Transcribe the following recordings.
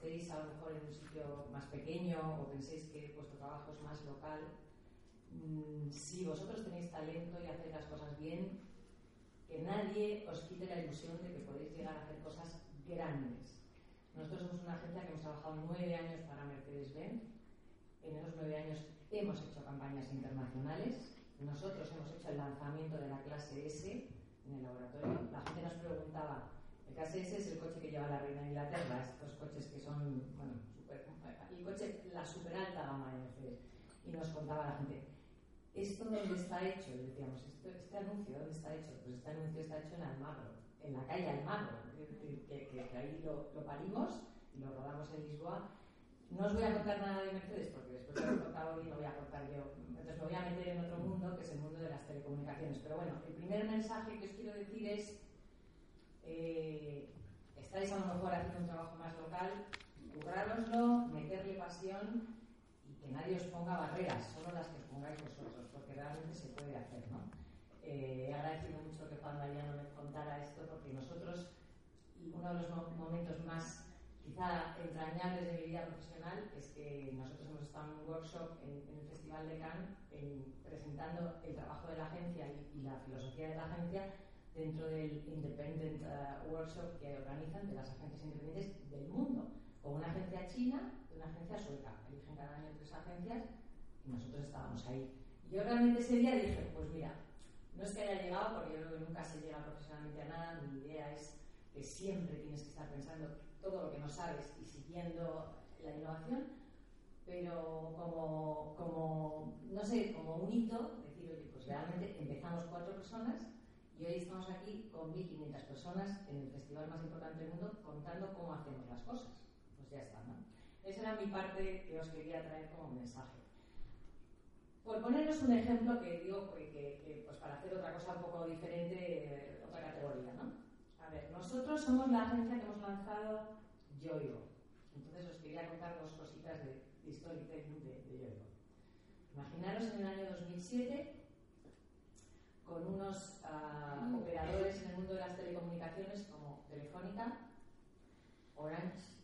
estéis a lo mejor en un sitio más pequeño o penséis que vuestro trabajo es más local, mm, si vosotros tenéis talento y hacéis las cosas bien, que nadie os quite la ilusión de que podéis llegar a hacer cosas grandes. Nosotros somos una agencia que hemos trabajado nueve años para Mercedes-Benz. En esos nueve años hemos hecho campañas internacionales. Nosotros hemos hecho el lanzamiento de la clase S en el laboratorio. La gente nos preguntaba, el clase S es el coche que lleva la reina coches que son, bueno, super, el coche, la super alta gama de Mercedes. Y nos contaba la gente, ¿esto dónde está hecho? Y decíamos, ¿este anuncio dónde está hecho? Pues este anuncio está hecho en Almagro, en la calle Almagro, que, que, ahí lo, lo, parimos y lo rodamos en Lisboa. No os voy a contar nada de Mercedes porque después de lo contado hoy no voy a contar yo. Entonces me voy a meter en otro mundo que es el mundo de las telecomunicaciones. Pero bueno, el primer mensaje que os quiero decir es eh, estáis a lo mejor haciendo un trabajo más local, currároslo, meterle pasión y que nadie os ponga barreras, solo las que pongáis vosotros, porque realmente se puede hacer, ¿no? Eh, he agradecido mucho que Juan Mariano me contara esto, porque nosotros, y uno de los momentos más quizá entrañables de mi vida profesional es que nosotros hemos estado en un workshop en, el Festival de Cannes presentando el trabajo de la agencia y, la filosofía de la agencia dentro del Independent uh, Workshop que organizan de las agencias independientes del mundo, con una agencia china y una agencia sueca. Eligen cada año tres agencias y nosotros estábamos ahí. yo realmente ese día dije, pues mira, no es que haya llegado, porque yo creo que nunca se llega profesionalmente a nada, mi idea es que siempre tienes que estar pensando todo lo que no sabes y siguiendo la innovación, pero como, como no sé, como un hito, decir, oye, pues realmente empezamos cuatro personas y hoy estamos aquí con 1.500 personas en el festival más importante del mundo contando cómo hacemos las cosas. Pues ya está, ¿no? Esa era mi parte que os quería traer como mensaje. Por poneros un ejemplo que digo que, pues para hacer otra cosa un poco diferente, eh, otra categoría, ¿no? A ver, nosotros somos la agencia que hemos lanzado Yoyo. Entonces os quería contar dos cositas de, de storytelling de, de Yoyo. Imaginaros en el año 2007 con unos uh, operadores en el mundo de las telecomunicaciones como Telefónica, Orange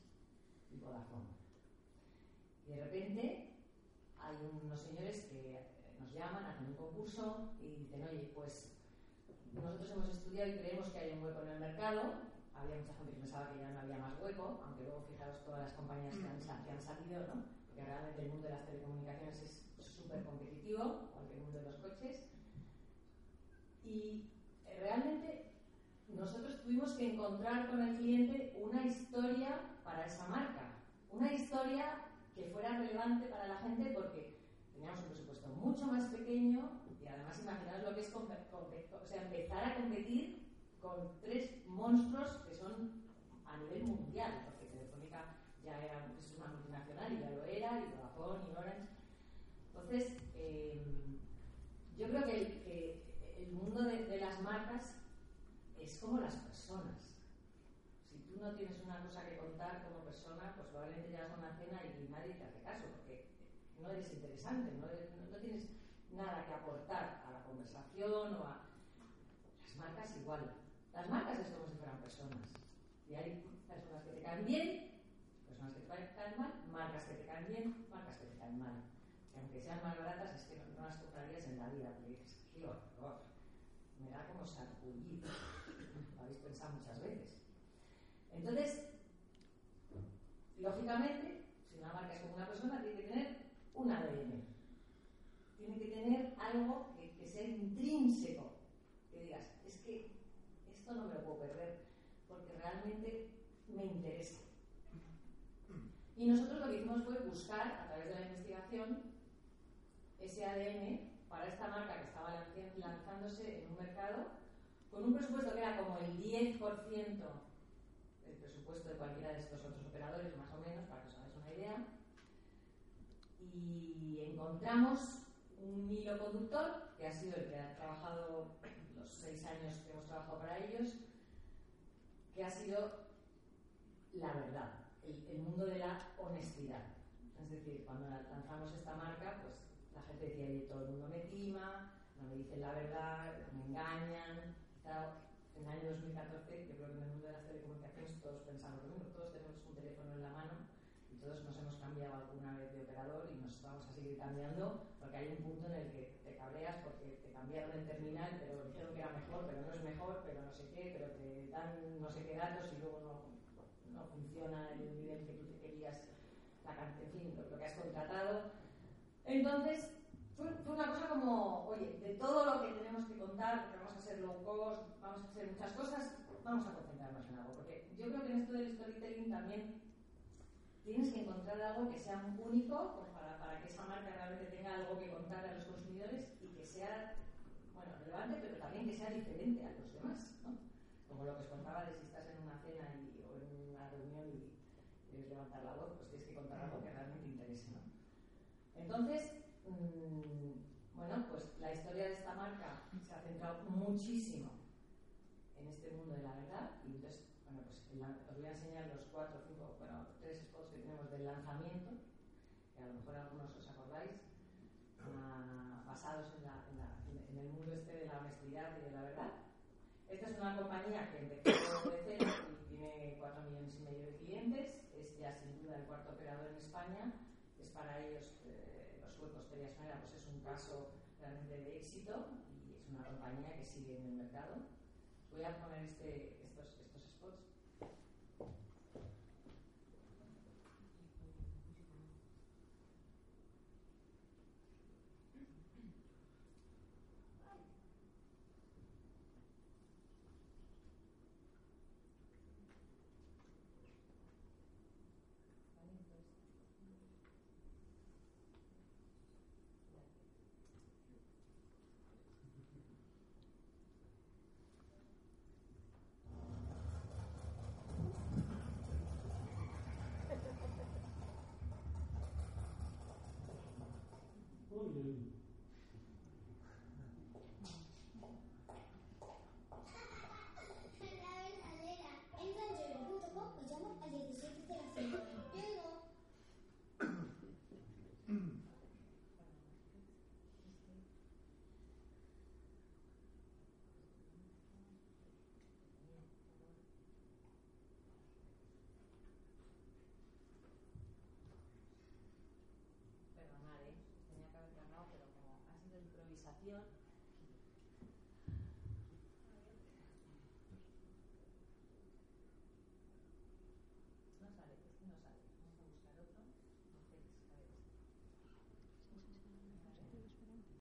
y Vodafone. Y de repente hay unos señores que nos llaman, hacen un concurso y dicen, oye, pues nosotros hemos estudiado y creemos que hay un hueco en el mercado. Había mucha gente que pensaba que ya no había más hueco, aunque luego fijaros todas las compañías que han, que han salido, ¿no? porque realmente el mundo de las telecomunicaciones es súper competitivo, igual que el mundo de los coches. Y eh, realmente nosotros tuvimos que encontrar con el cliente una historia para esa marca, una historia que fuera relevante para la gente porque teníamos un presupuesto mucho más pequeño y además imaginaos lo que es o sea, empezar a competir con tres monstruos que son a nivel mundial, porque Telefónica ya era es una multinacional y ya lo era, y Vodafone y Orange. Entonces, eh, yo creo que el mundo de, las marcas es como las personas. Si tú no tienes una cosa que contar como persona, pues probablemente llegas a una cena y nadie te hace caso, porque no eres interesante, no, no, tienes nada que aportar a la conversación o a... Las marcas igual. Las marcas es como si fueran personas. Y hay personas que te caen bien, personas que te caen mal, marcas que te caen bien, marcas que te caen mal aunque sean más baratas, es que no, las comprarías en la vida, porque dices, qué horror, como sarpullido. Lo habéis pensado muchas veces. Entonces, lógicamente, si una marca es como una persona, tiene que tener un ADN. Tiene que tener algo que, que sea intrínseco. Que digas, es que esto no me lo puedo perder, porque realmente me interesa. Y nosotros lo que hicimos fue buscar, a través de la investigación, ese ADN para esta marca que estaba lanzándose en un mercado con un presupuesto que era como el 10% del presupuesto de cualquiera de estos otros operadores, más o menos, para que os hagáis una idea. Y encontramos un hilo conductor, que ha sido el que ha trabajado los seis años que hemos trabajado para ellos, que ha sido la verdad, el, el mundo de la honestidad. Es decir, cuando marca, especie de todo el mundo me tima, no me dicen la verdad, me engañan. En el año 2014, yo creo que en el mundo de las telecomunicaciones todos pensamos lo mismo, todos tenemos un teléfono en la mano y todos nos hemos cambiado alguna vez de operador y nos vamos a seguir cambiando porque hay un punto en el que te cabreas porque te cambiaron el terminal, pero dijeron que era mejor, pero no es mejor, pero no sé qué, pero te dan no sé qué datos y luego no, no funciona el nivel que tú te querías, la, en fin, lo que has contratado. Entonces, fue, fue, una cosa como, oye, de todo lo que tenemos que contar, porque vamos a hacer low cost, vamos a hacer muchas cosas, vamos a concentrarnos en algo. Porque yo creo que en esto del storytelling también tienes que encontrar algo que sea único para, para, que esa marca realmente tenga algo que contar a los consumidores y que sea bueno, relevante, pero también que sea diferente a los demás. ¿no? Como lo que os contaba de si estás en una cena y, o en una reunión y quieres levantar la voz, pues tienes que contar algo que realmente interese. ¿no? Entonces, mmm, bueno, pues la historia de esta marca se ha centrado muchísimo en este mundo de la verdad y entonces bueno, pues os voy a enseñar los cuatro, cinco, bueno, tres spots que tenemos del lanzamiento, que a lo mejor algunos os acordáis, uh, basados en, la, en, la, en, el mundo este de la honestidad y de la verdad. Esta es una compañía que empezó de cero y tiene cuatro millones y medio de clientes, es ya sin duda el cuarto operador en España, es para ellos, eh, suecos Sonera, pues es un caso realmente de éxito y es una compañía que sigue en el mercado. Voy a poner este, estos, estos spots. Improvisación